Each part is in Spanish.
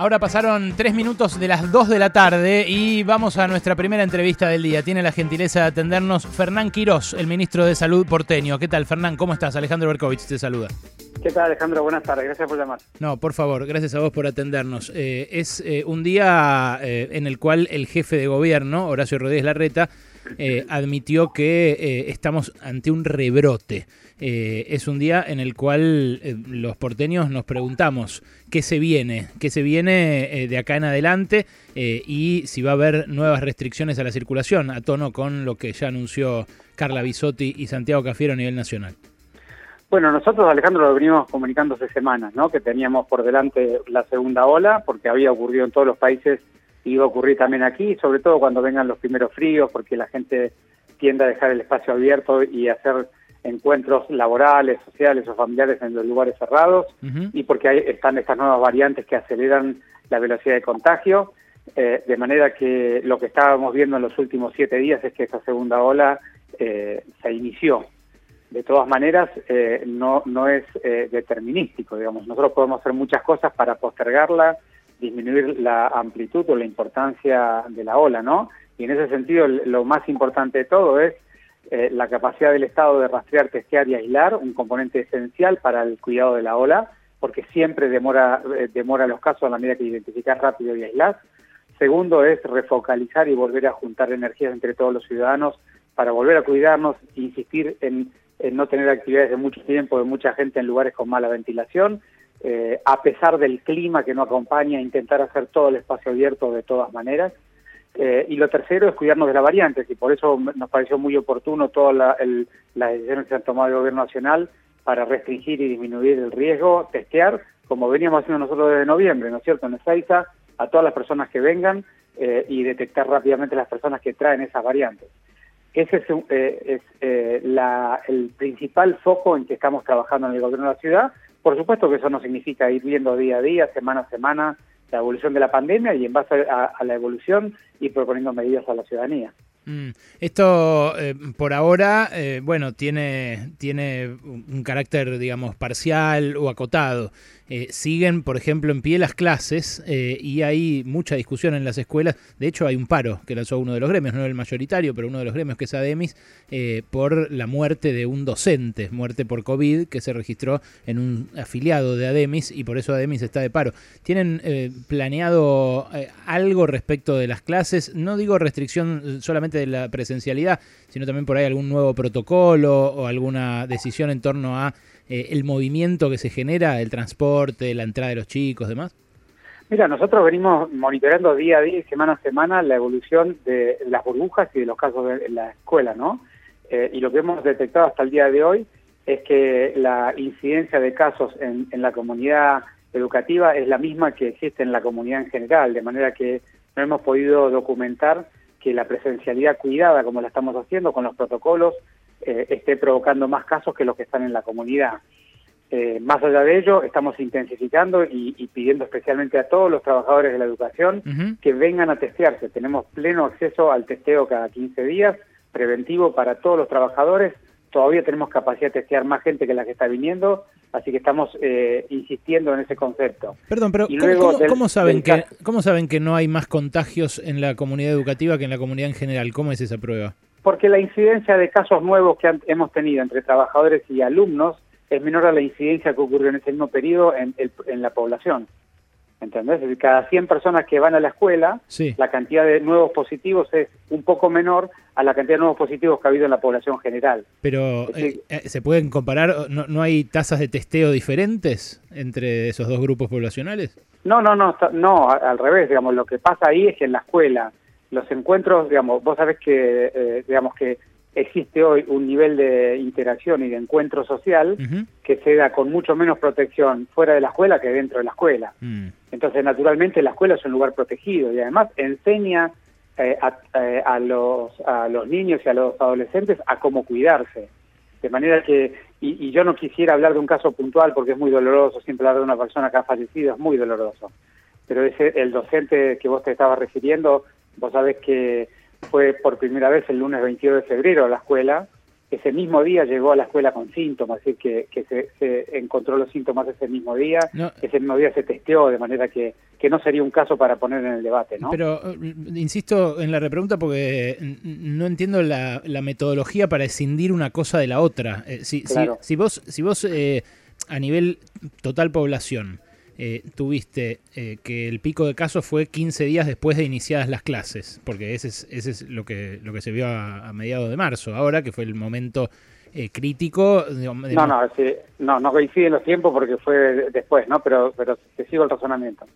Ahora pasaron tres minutos de las dos de la tarde y vamos a nuestra primera entrevista del día. Tiene la gentileza de atendernos Fernán Quirós, el ministro de Salud porteño. ¿Qué tal, Fernán? ¿Cómo estás? Alejandro Berkovich te saluda. ¿Qué tal, Alejandro? Buenas tardes. Gracias por llamar. No, por favor, gracias a vos por atendernos. Eh, es eh, un día eh, en el cual el jefe de gobierno, Horacio Rodríguez Larreta, admitió que estamos ante un rebrote. es un día en el cual los porteños nos preguntamos qué se viene, qué se viene de acá en adelante y si va a haber nuevas restricciones a la circulación, a tono con lo que ya anunció Carla Bisotti y Santiago Cafiero a nivel nacional. Bueno, nosotros, Alejandro, lo venimos comunicando hace semanas, ¿no? Que teníamos por delante la segunda ola, porque había ocurrido en todos los países y iba a ocurrir también aquí, sobre todo cuando vengan los primeros fríos, porque la gente tiende a dejar el espacio abierto y hacer encuentros laborales, sociales o familiares en los lugares cerrados, y porque hay, están estas nuevas variantes que aceleran la velocidad de contagio, eh, de manera que lo que estábamos viendo en los últimos siete días es que esa segunda ola eh, se inició de todas maneras eh, no, no es eh, determinístico, digamos. Nosotros podemos hacer muchas cosas para postergarla, disminuir la amplitud o la importancia de la ola, ¿no? Y en ese sentido lo más importante de todo es eh, la capacidad del Estado de rastrear, testear y aislar, un componente esencial para el cuidado de la ola, porque siempre demora, demora los casos a la medida que identificas rápido y aislar. Segundo es refocalizar y volver a juntar energías entre todos los ciudadanos para volver a cuidarnos, insistir en no tener actividades de mucho tiempo, de mucha gente en lugares con mala ventilación, eh, a pesar del clima que no acompaña, intentar hacer todo el espacio abierto de todas maneras. Eh, y lo tercero es cuidarnos de las variantes, y por eso nos pareció muy oportuno todas las decisiones que se han tomado el Gobierno Nacional para restringir y disminuir el riesgo, testear, como veníamos haciendo nosotros desde noviembre, ¿no es cierto?, en Ezeiza, a todas las personas que vengan eh, y detectar rápidamente las personas que traen esas variantes. Ese es, el principal foco en que estamos trabajando en el gobierno de la ciudad. Por supuesto que eso no significa ir viendo día a día, semana a semana, la evolución de la pandemia y en base a, la evolución ir proponiendo medidas a la ciudadanía. Mm. Esto, eh, por ahora, bueno, tiene, tiene un carácter, digamos, parcial o acotado. Eh, siguen, por ejemplo, en pie las clases eh, y hay mucha discusión en las escuelas. De hecho, hay un paro que lanzó uno de los gremios, no el mayoritario, pero uno de los gremios que es ADEMIS, eh, por la muerte de un docente, muerte por COVID, que se registró en un afiliado de ADEMIS y por eso ADEMIS está de paro. ¿Tienen planeado algo respecto de las clases? No digo restricción solamente de la presencialidad, sino también por ahí algún nuevo protocolo o alguna decisión en torno a eh, el movimiento que se genera, el transporte, la entrada de los chicos, demás? Mira, nosotros venimos monitoreando día a día y semana a semana la evolución de las burbujas y de los casos de, en la escuela, ¿no? Eh, y lo que hemos detectado hasta el día de hoy es que la incidencia de casos en, en, la comunidad educativa es la misma que existe en la comunidad en general, de manera que no hemos podido documentar que la presencialidad cuidada, como la estamos haciendo con los protocolos, eh, esté provocando más casos que los que están en la comunidad. Eh, más allá de ello, estamos intensificando y, pidiendo especialmente a todos los trabajadores de la educación que vengan a testearse. Tenemos pleno acceso al testeo cada 15 días, preventivo para todos los trabajadores. Todavía tenemos capacidad de testear más gente que la que está viniendo, así que estamos eh, insistiendo en ese concepto. Perdón, pero ¿cómo, saben que, ¿cómo saben que no hay más contagios en la comunidad educativa que en la comunidad en general? ¿Cómo es esa prueba? Porque la incidencia de casos nuevos que hemos tenido entre trabajadores y alumnos es menor a la incidencia que ocurrió en ese mismo periodo en, la población. ¿Entendés? Decir, cada 100 personas que van a la escuela, la cantidad de nuevos positivos es un poco menor a la cantidad de nuevos positivos que ha habido en la población general. Pero, eh, eh, ¿se pueden comparar? ¿No, ¿No hay tasas de testeo diferentes entre esos dos grupos poblacionales? No, no, no, no, al revés, digamos, lo que pasa ahí es que en la escuela los encuentros, digamos, vos sabés que, eh, digamos que existe hoy un nivel de interacción y de encuentro social que se da con mucho menos protección fuera de la escuela que dentro de la escuela. Mm. Entonces, naturalmente, la escuela es un lugar protegido y además enseña eh, eh, a, los, a los niños y a los adolescentes a cómo cuidarse. De manera que, y, y yo no quisiera hablar de un caso puntual porque es muy doloroso, siempre hablar de una persona que ha fallecido es muy doloroso. Pero ese, el docente que vos te estabas refiriendo Vos sabés que fue por primera vez el lunes 22 de febrero a la escuela ese mismo día llegó a la escuela con síntomas, es decir, que, se, encontró los síntomas ese mismo día, ese mismo día se testeó, de manera que, que no sería un caso para poner en el debate. ¿no? Pero eh, insisto en la repregunta porque no entiendo la, metodología para escindir una cosa de la otra. Eh, si, si, vos, si vos eh, a nivel total población eh, tuviste eh, que el pico de casos fue 15 días después de iniciadas las clases, porque ese es, ese es lo, que, lo que se vio a, mediados de marzo, ahora que fue el momento eh, crítico. no, no, no, no coinciden los tiempos porque fue después, ¿no? Pero, pero te sigo el razonamiento.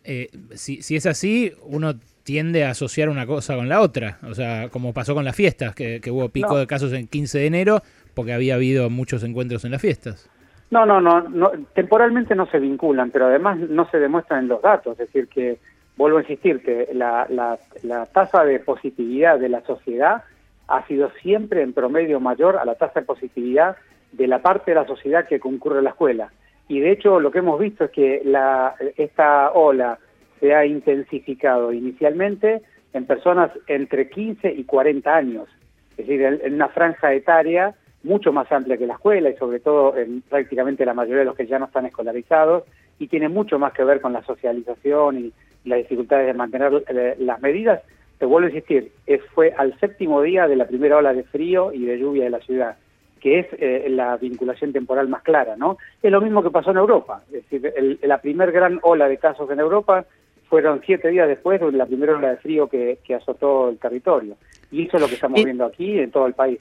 si, si es así, uno tiende a asociar una cosa con la otra, o sea, como pasó con las fiestas, que, hubo pico de casos en 15 de enero porque había habido muchos encuentros en las fiestas. No, no, no, no, temporalmente no se vinculan, pero además no se demuestran en los datos. Es decir, que, vuelvo a insistirte, la, la, la tasa de positividad de la sociedad ha sido siempre en promedio mayor a la tasa de positividad de la parte de la sociedad que concurre a la escuela. Y de hecho lo que hemos visto es que la, esta ola se ha intensificado inicialmente en personas entre 15 y 40 años, es decir, en una franja etaria mucho más amplia que la escuela y sobre todo en prácticamente la mayoría de los que ya no están escolarizados y tiene mucho más que ver con la socialización y, las dificultades de mantener eh, las medidas. Te vuelvo a insistir, fue al séptimo día de la primera ola de frío y de lluvia de la ciudad, que es eh, la vinculación temporal más clara, ¿no? Es lo mismo que pasó en Europa, es decir, la primer gran ola de casos en Europa fueron siete días después de la primera ola de frío que, que azotó el territorio. Y eso es lo que estamos viendo aquí en todo el país.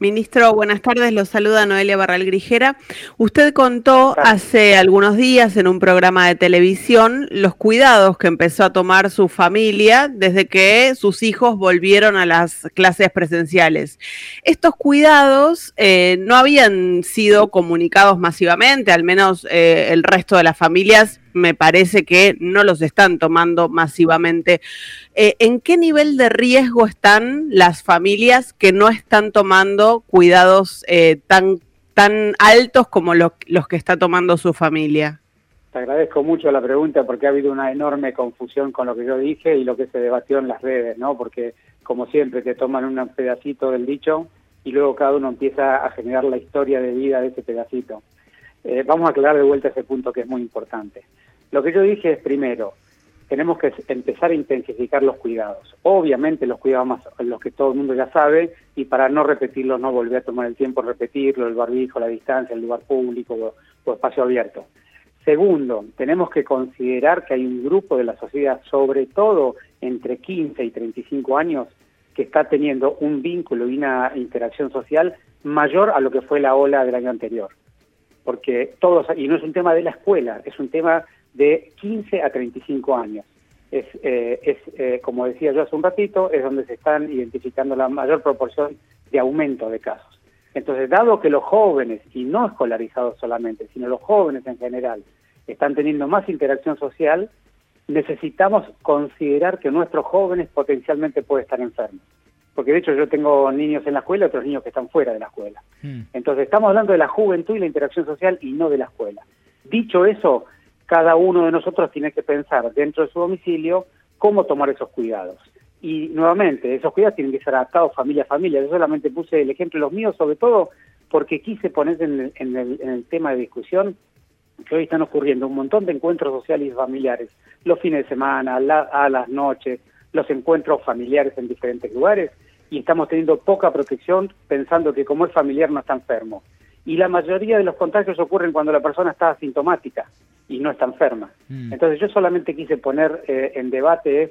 Ministro, buenas tardes. Lo saluda Noelia Barral Grijera. Usted contó hace algunos días en un programa de televisión los cuidados que empezó a tomar su familia desde que sus hijos volvieron a las clases presenciales. Estos cuidados eh, no habían sido comunicados masivamente, al menos eh, el resto de las familias me parece que no los están tomando masivamente. Eh, ¿En qué nivel de riesgo están las familias que no están tomando cuidados eh, tan, tan altos como los que está tomando su familia? Te agradezco mucho la pregunta porque ha habido una enorme confusión con lo que yo dije y lo que se debatió en las redes, ¿no? Porque como siempre te toman un pedacito del dicho y luego cada uno empieza a generar la historia de vida de ese pedacito. Eh, vamos a aclarar de vuelta ese punto que es muy importante. Lo que yo dije es, primero, tenemos que empezar a intensificar los cuidados. Obviamente los cuidados más, los que todo el mundo ya sabe, y para no repetirlos, no volver a tomar el tiempo repetirlo, el barbijo, la distancia, el lugar público o, espacio abierto. Segundo, tenemos que considerar que hay un grupo de la sociedad, sobre todo entre 15 y 35 años, que está teniendo un vínculo y una interacción social mayor a lo que fue la ola del año anterior porque todos, y no es un tema de la escuela, es un tema de 15 a 35 años. Es, eh, es eh, como decía yo hace un ratito, es donde se están identificando la mayor proporción de aumento de casos. Entonces, dado que los jóvenes, y no escolarizados solamente, sino los jóvenes en general, están teniendo más interacción social, necesitamos considerar que nuestros jóvenes potencialmente pueden estar enfermos porque de hecho yo tengo niños en la escuela y otros niños que están fuera de la escuela. Mm. Entonces estamos hablando de la juventud y la interacción social y no de la escuela. Dicho eso, cada uno de nosotros tiene que pensar dentro de su domicilio cómo tomar esos cuidados. Y nuevamente, esos cuidados tienen que ser adaptados familia a familia. Yo solamente puse el ejemplo de los míos, sobre todo porque quise poner en el, tema de discusión que hoy están ocurriendo un montón de encuentros sociales y familiares, los fines de semana, a las noches, los encuentros familiares en diferentes lugares y estamos teniendo poca protección pensando que como es familiar no está enfermo. Y la mayoría de los contagios ocurren cuando la persona está asintomática y no está enferma. Mm. Entonces yo solamente quise poner eh, en debate es,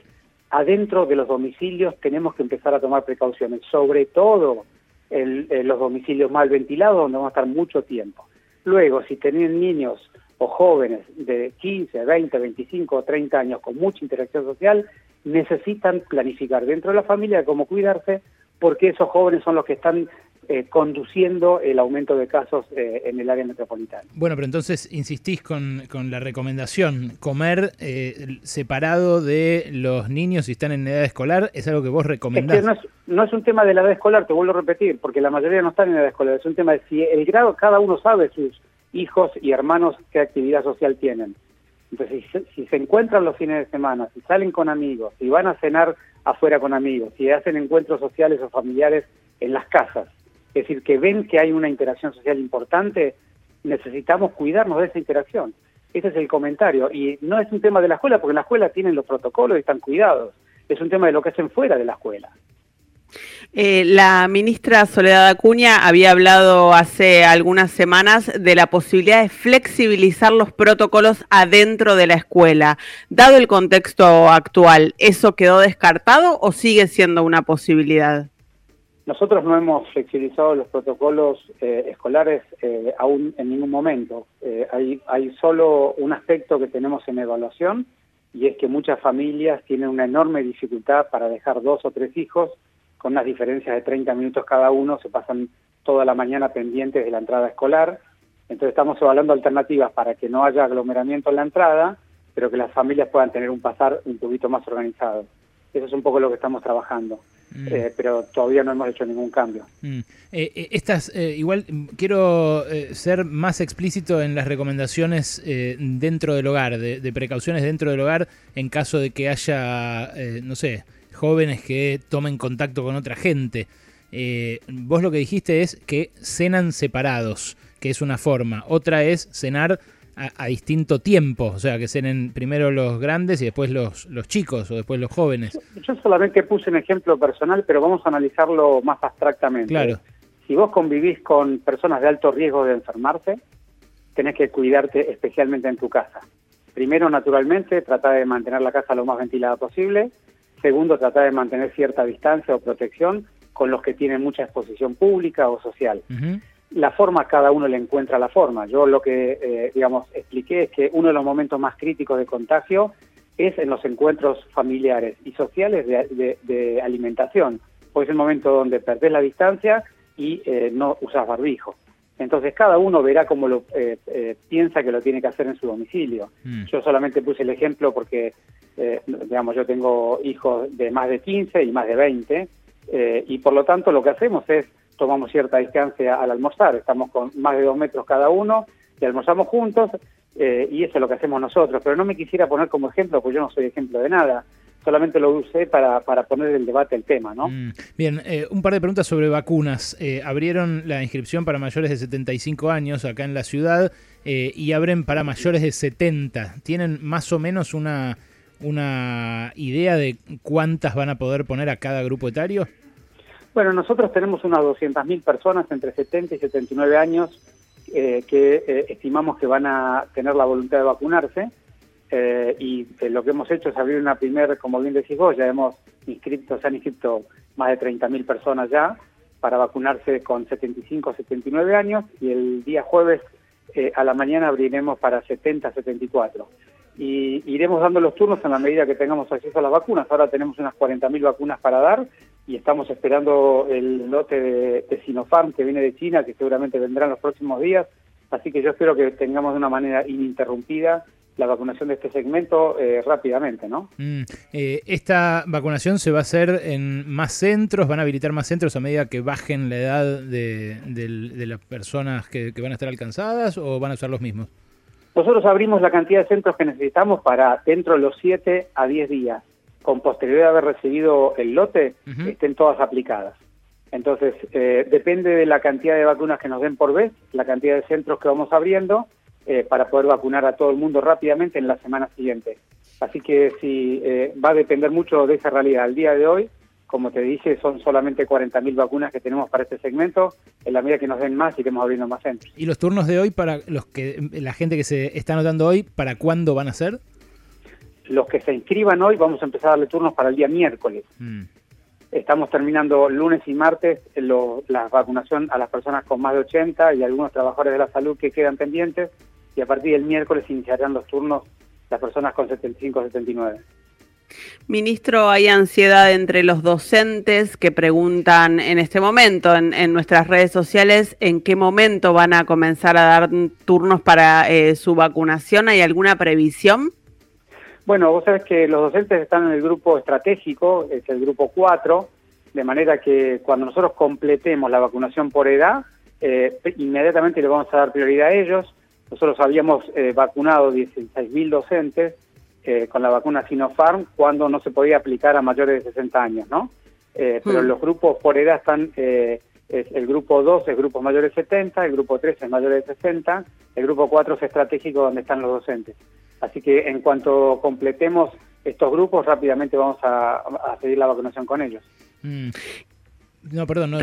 adentro de los domicilios tenemos que empezar a tomar precauciones, sobre todo en, los domicilios mal ventilados donde vamos a estar mucho tiempo. Luego, si tienen niños o jóvenes de 15, 20, 25 o 30 años con mucha interacción social, necesitan planificar dentro de la familia cómo cuidarse, porque esos jóvenes son los que están eh, conduciendo el aumento de casos eh, en el área metropolitana. Bueno, pero entonces insistís con, con la recomendación, comer eh, separado de los niños si están en edad escolar, ¿es algo que vos recomendás? no, es, no, es, un tema de la edad escolar, te vuelvo a repetir, porque la mayoría no están en edad escolar, es un tema de si el grado, cada uno sabe sus hijos y hermanos qué actividad social tienen. Entonces, si, se encuentran los fines de semana, si salen con amigos, si van a cenar afuera con amigos, si hacen encuentros sociales o familiares en las casas, es decir, que ven que hay una interacción social importante, necesitamos cuidarnos de esa interacción. Ese es el comentario. Y no es un tema de la escuela, porque en la escuela tienen los protocolos y están cuidados. Es un tema de lo que hacen fuera de la escuela. Eh, la ministra Soledad Acuña había hablado hace algunas semanas de la posibilidad de flexibilizar los protocolos adentro de la escuela. Dado el contexto actual, ¿eso quedó descartado o sigue siendo una posibilidad? Nosotros no hemos flexibilizado los protocolos eh, escolares eh, aún en ningún momento. hay, hay solo un aspecto que tenemos en evaluación y es que muchas familias tienen una enorme dificultad para dejar dos o tres hijos con unas diferencias de 30 minutos cada uno, se pasan toda la mañana pendientes de la entrada escolar. Entonces estamos evaluando alternativas para que no haya aglomeramiento en la entrada, pero que las familias puedan tener un pasar un poquito más organizado. Eso es un poco lo que estamos trabajando. Mm. Eh, pero todavía no hemos hecho ningún cambio. Mm. Eh, eh, estas, igual quiero ser más explícito en las recomendaciones dentro del hogar, de, de, precauciones dentro del hogar en caso de que haya, no sé, jóvenes que tomen contacto con otra gente. Eh, vos lo que dijiste es que cenan separados, que es una forma. Otra es cenar a, distinto tiempo, o sea, que cenen primero los grandes y después los, los chicos o después los jóvenes. Yo solamente puse un ejemplo personal, pero vamos a analizarlo más abstractamente. Claro. Si vos convivís con personas de alto riesgo de enfermarse, tenés que cuidarte especialmente en tu casa. Primero, naturalmente, trata de mantener la casa lo más ventilada posible. Segundo, tratar de mantener cierta distancia o protección con los que tienen mucha exposición pública o social. La forma, cada uno le encuentra la forma. Yo lo que, eh, digamos, expliqué es que uno de los momentos más críticos de contagio es en los encuentros familiares y sociales de, alimentación, porque es el momento donde perdés la distancia y eh, no usas barbijo. Entonces cada uno verá cómo lo eh, piensa que lo tiene que hacer en su domicilio. Mm. Yo solamente puse el ejemplo porque eh, digamos, yo tengo hijos de más de 15 y más de 20, eh, y por lo tanto lo que hacemos es tomamos cierta distancia al almorzar, estamos con más de dos metros cada uno y almorzamos juntos, eh, y eso es lo que hacemos nosotros, pero no me quisiera poner como ejemplo, porque yo no soy ejemplo de nada, solamente lo usé para, para poner el debate el tema, ¿no? Mm, bien, un par de preguntas sobre vacunas. abrieron la inscripción para mayores de 75 años acá en la ciudad y abren para mayores de 70. ¿Tienen más o menos una una idea de cuántas van a poder poner a cada grupo etario? Bueno, nosotros tenemos unas 200.000 personas entre 70 y 79 años eh, que eh, estimamos que van a tener la voluntad de vacunarse eh, y lo que hemos hecho es abrir una primera, como bien decís vos, ya hemos inscrito, se han inscrito más de 30.000 personas ya para vacunarse con 75 o 79 años y el día jueves a la mañana abriremos para 70 74 y iremos dando los turnos en la medida que tengamos acceso a las vacunas. Ahora tenemos unas 40.000 vacunas para dar y estamos esperando el lote de, Sinopharm que viene de China, que seguramente vendrá en los próximos días. Así que yo espero que tengamos de una manera ininterrumpida la vacunación de este segmento eh, rápidamente, ¿no? Mm, eh, ¿Esta vacunación se va a hacer en más centros? ¿Van a habilitar más centros a medida que bajen la edad de, las personas que, que van a estar alcanzadas o van a usar los mismos? Nosotros abrimos la cantidad de centros que necesitamos para dentro de los 7 a 10 días, con posterioridad de haber recibido el lote, estén todas aplicadas. Entonces, eh, depende de la cantidad de vacunas que nos den por vez, la cantidad de centros que vamos abriendo, eh, para poder vacunar a todo el mundo rápidamente en la semana siguiente. Así que sí, eh, va a depender mucho de esa realidad. Al día de hoy, como te dije, son solamente 40.000 vacunas que tenemos para este segmento. En la medida que nos den más, iremos abriendo más centros. ¿Y los turnos de hoy para los que la gente que se está anotando hoy, para cuándo van a ser? Los que se inscriban hoy, vamos a empezar a darle turnos para el día miércoles. Mm. Estamos terminando lunes y martes la vacunación a las personas con más de 80 y algunos trabajadores de la salud que quedan pendientes. Y a partir del miércoles iniciarán los turnos las personas con 75 79. Ministro, hay ansiedad entre los docentes que preguntan en este momento en, nuestras redes sociales en qué momento van a comenzar a dar turnos para eh, su vacunación. ¿Hay alguna previsión? Bueno, vos sabés que los docentes están en el grupo estratégico, es el grupo 4, de manera que cuando nosotros completemos la vacunación por edad, eh, inmediatamente le vamos a dar prioridad a ellos. Nosotros habíamos eh, vacunado 16.000 docentes eh, con la vacuna Sinopharm cuando no se podía aplicar a mayores de 60 años, ¿no? Eh, pero hmm. los grupos por edad están eh, es el grupo 2 es grupos mayores de 70, el grupo 3 es mayores de 60, el grupo 4 es estratégico donde están los docentes. Así que en cuanto completemos estos grupos, rápidamente vamos a, seguir la vacunación con ellos. Mm. No, perdón. No,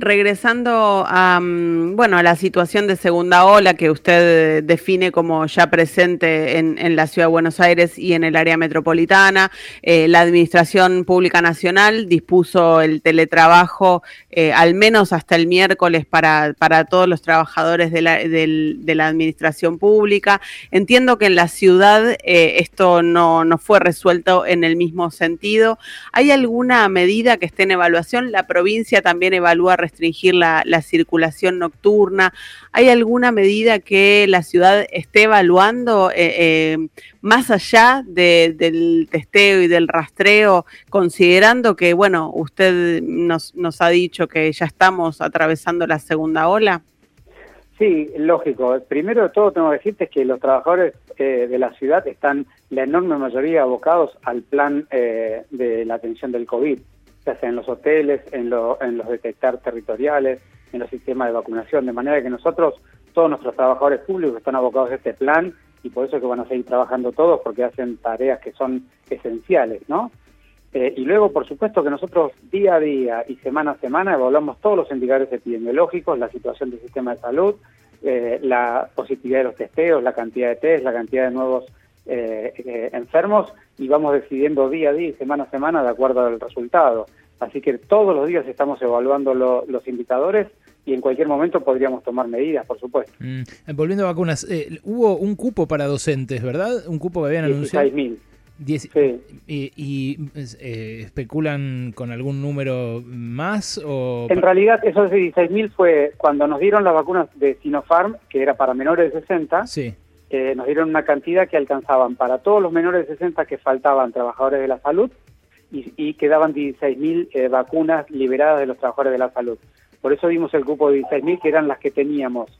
Regresando a, mm, bueno, a la situación de segunda ola que usted define como ya presente en, la Ciudad de Buenos Aires y en el área metropolitana, eh, la Administración Pública Nacional dispuso el teletrabajo eh, al menos hasta el miércoles para, para todos los trabajadores de la, de la Administración Pública. Entiendo que en la ciudad eh, esto no, no fue resuelto en el mismo sentido. ¿Hay alguna medida que esté en evaluación? La provincia también evalúa restringir la, circulación nocturna. ¿Hay alguna medida que la ciudad esté evaluando eh, eh, más allá del testeo y del rastreo, considerando que, bueno, usted nos, nos ha dicho que ya estamos atravesando la segunda ola? Sí, lógico. Primero de todo tengo que decirte que los trabajadores eh, de la ciudad están la enorme mayoría abocados al plan de la atención del COVID ya sea en los hoteles, en, en los detectar territoriales, en los sistemas de vacunación, de manera que nosotros, todos nuestros trabajadores públicos están abocados a este plan y por eso que van a seguir trabajando todos porque hacen tareas que son esenciales, ¿no? Eh, y luego, por supuesto, que nosotros día a día y semana a semana evaluamos todos los indicadores epidemiológicos, la situación del sistema de salud, eh, la positividad de los testeos, la cantidad de test, la cantidad de nuevos eh, enfermos y vamos decidiendo día a día y semana a semana de acuerdo al resultado. Así que todos los días estamos evaluando los indicadores y en cualquier momento podríamos tomar medidas, por supuesto. Mm, volviendo a vacunas, eh, hubo un cupo para docentes, ¿verdad? Un cupo que habían anunciado. 16.000. ¿Y, y eh, especulan con algún número más? O... En realidad, esos 16.000 fue cuando nos dieron las vacunas de Sinopharm, que era para menores de 60. Sí eh, nos dieron una cantidad que alcanzaban para todos los menores de 60 que faltaban trabajadores de la salud y, quedaban 16.000 eh, vacunas liberadas de los trabajadores de la salud. Por eso dimos el cupo de 16.000 que eran las que teníamos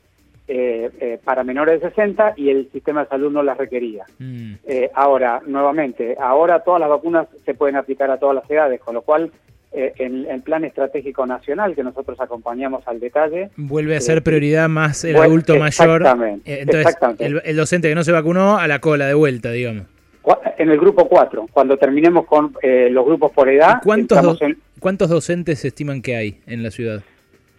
eh, para menores de 60 y el sistema de salud no las requería. Mm. ahora, nuevamente, ahora todas las vacunas se pueden aplicar a todas las edades, con lo cual eh, en el plan estratégico nacional que nosotros acompañamos al detalle. Vuelve a ser eh, prioridad más el adulto mayor. Eh, entonces, El, docente que no se vacunó a la cola de vuelta, digamos. En el grupo 4, cuando terminemos con los grupos por edad. ¿Cuántos, ¿Cuántos docentes se estiman que hay en la ciudad?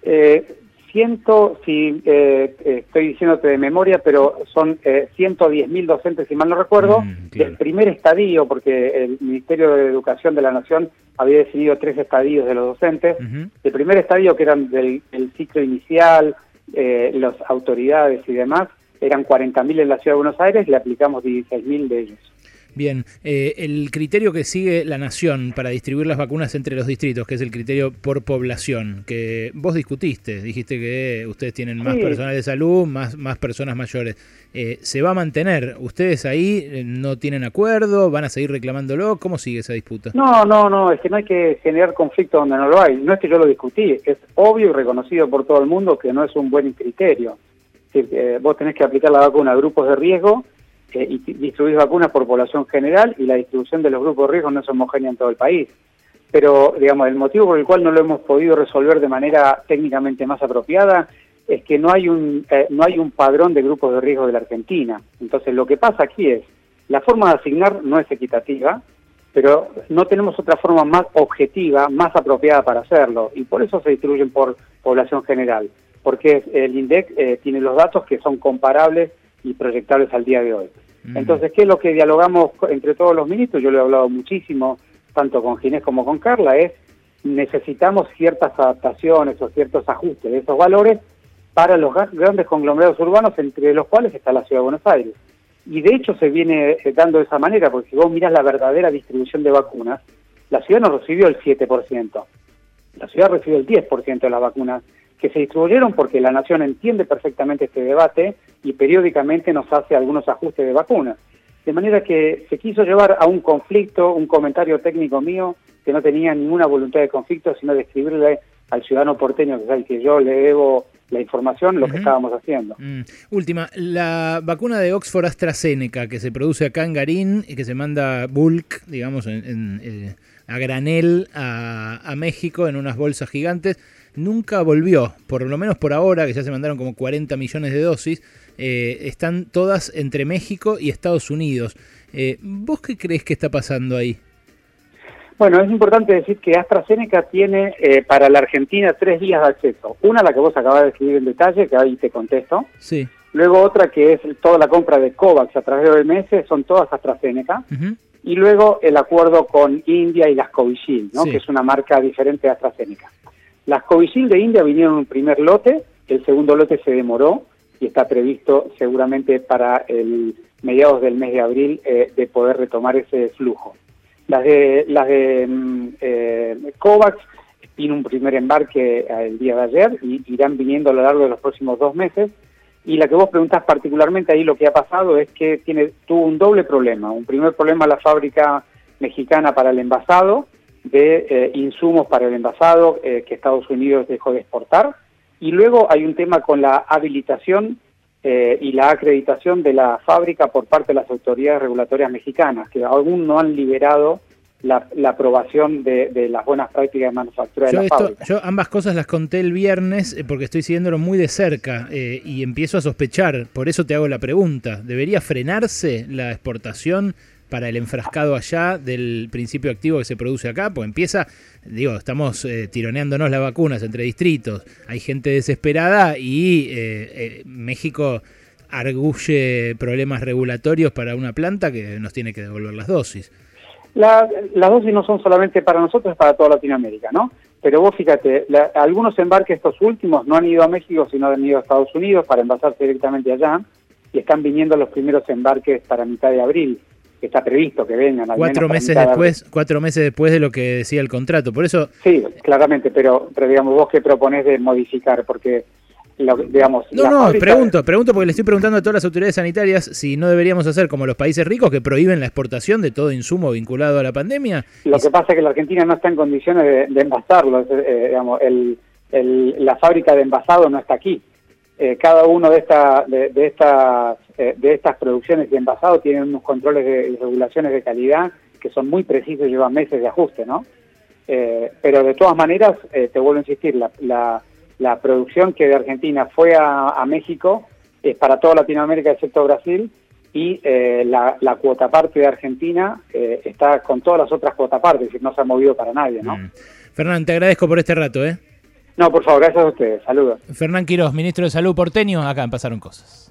Eh, ciento, si eh, estoy diciéndote de memoria, pero son eh, 110 mil docentes, si mal no recuerdo, mm, del primer estadio, porque el Ministerio de Educación de la Nación había decidido tres estadios de los docentes. El primer estadio, que eran del, ciclo inicial, eh, las autoridades y demás, eran 40 mil en la Ciudad de Buenos Aires, le aplicamos 16 mil de ellos. Bien, eh, el criterio que sigue la nación para distribuir las vacunas entre los distritos, que es el criterio por población, que vos discutiste, dijiste que ustedes tienen más personal de salud, más, más personas mayores. Eh, ¿Se va a mantener? ¿Ustedes ahí eh, no tienen acuerdo? ¿Van a seguir reclamándolo? ¿Cómo sigue esa disputa? No, no, no, es que no hay que generar conflicto donde no lo hay. No es que yo lo discutí, es obvio y reconocido por todo el mundo que no es un buen criterio. vos tenés que aplicar la vacuna a grupos de riesgo y distribuir vacunas por población general y la distribución de los grupos de riesgo no es homogénea en todo el país. Pero, digamos, el motivo por el cual no lo hemos podido resolver de manera técnicamente más apropiada es que no hay un, eh, no hay un padrón de grupos de riesgo de la Argentina. Entonces, lo que pasa aquí es, la forma de asignar no es equitativa, pero no tenemos otra forma más objetiva, más apropiada para hacerlo, y por eso se distribuyen por población general, porque el INDEC eh, tiene los datos que son comparables y proyectables al día de hoy. Entonces, ¿qué es lo que dialogamos entre todos los ministros? Yo lo he hablado muchísimo, tanto con Ginés como con Carla, es necesitamos ciertas adaptaciones o ciertos ajustes de esos valores para los grandes conglomerados urbanos, entre los cuales está la Ciudad de Buenos Aires. Y de hecho se viene eh, dando de esa manera, porque si vos mirás la verdadera distribución de vacunas, la ciudad no recibió el 7%, la ciudad recibió el 10% de las vacunas que se distribuyeron porque la Nación entiende perfectamente este debate y periódicamente nos hace algunos ajustes de vacunas. De manera que se quiso llevar a un conflicto, un comentario técnico mío que no tenía ninguna voluntad de conflicto, sino de escribirle al ciudadano porteño, que es al que yo le debo la información, lo que estábamos haciendo. Mm. Última, la vacuna de Oxford AstraZeneca que se produce acá en Garín y que se manda bulk, digamos, en, eh, a granel a, a, México en unas bolsas gigantes, nunca volvió, por lo menos por ahora, que ya se mandaron como 40 millones de dosis, eh, están todas entre México y Estados Unidos. Eh, ¿Vos qué crees que está pasando ahí? Bueno, es importante decir que AstraZeneca tiene eh, para la Argentina tres días de acceso. Una, la que vos acabas de escribir en detalle, que ahí te contesto. Sí. Luego otra que es toda la compra de COVAX a través de OMS, son todas AstraZeneca. Y luego el acuerdo con India y las Covishield, ¿no? que es una marca diferente de AstraZeneca. Las Covishield de India vinieron en un primer lote, el segundo lote se demoró y está previsto seguramente para el mediados del mes de abril eh, de poder retomar ese flujo. Las de, las de mm, eh, COVAX tiene un primer embarque eh, el día de ayer y irán viniendo a lo largo de los próximos dos meses. Y la que vos preguntás particularmente ahí lo que ha pasado es que tiene, tuvo un doble problema. Un primer problema la fábrica mexicana para el envasado, de eh, insumos para el envasado que Estados Unidos dejó de exportar. Y luego hay un tema con la habilitación eh, y la acreditación de la fábrica por parte de las autoridades regulatorias mexicanas, que aún no han liberado la, aprobación de, las buenas prácticas de manufactura de la fábrica. Yo ambas cosas las conté el viernes eh, porque estoy siguiéndolo muy de cerca eh, y empiezo a sospechar, por eso te hago la pregunta, ¿debería frenarse la exportación para el enfrascado allá del principio activo que se produce acá, pues empieza, digo, estamos eh, tironeándonos las vacunas entre distritos, hay gente desesperada y eh, eh, México arguye problemas regulatorios para una planta que nos tiene que devolver las dosis. Las dosis no son solamente para nosotros, es para toda Latinoamérica, ¿no? Pero vos fíjate, algunos embarques estos últimos no han ido a México, sino han ido a Estados Unidos para envasarse directamente allá, y están viniendo los primeros embarques para mitad de abril que está previsto que vengan. cuatro meses después, cuatro meses después de lo que decía el contrato, por eso. Sí, claramente, pero, pero digamos vos qué proponés de modificar, porque digamos. No, no, pregunto, pregunto porque le estoy preguntando a todas las autoridades sanitarias si no deberíamos hacer como los países ricos que prohíben la exportación de todo insumo vinculado a la pandemia. Lo que pasa es que la Argentina no está en condiciones de, envasarlo, eh, digamos, el, la fábrica de envasado no está aquí. Eh, cada uno de, esta, de, estas, eh, de estas producciones de envasado tiene unos controles de, y regulaciones de calidad que son muy precisos y llevan meses de ajuste, ¿no? Eh, pero de todas maneras, te vuelvo a insistir, la, la, producción que de Argentina fue a, México es para toda Latinoamérica excepto Brasil y la, la, cuota parte de Argentina está con todas las otras cuotas partes, es decir, no se ha movido para nadie, ¿no? Mm. Fernando, te agradezco por este rato, ¿eh? No, por favor, gracias a ustedes. Saludos. Fernán Quiroz, ministro de Salud porteño, acá en Pasaron Cosas.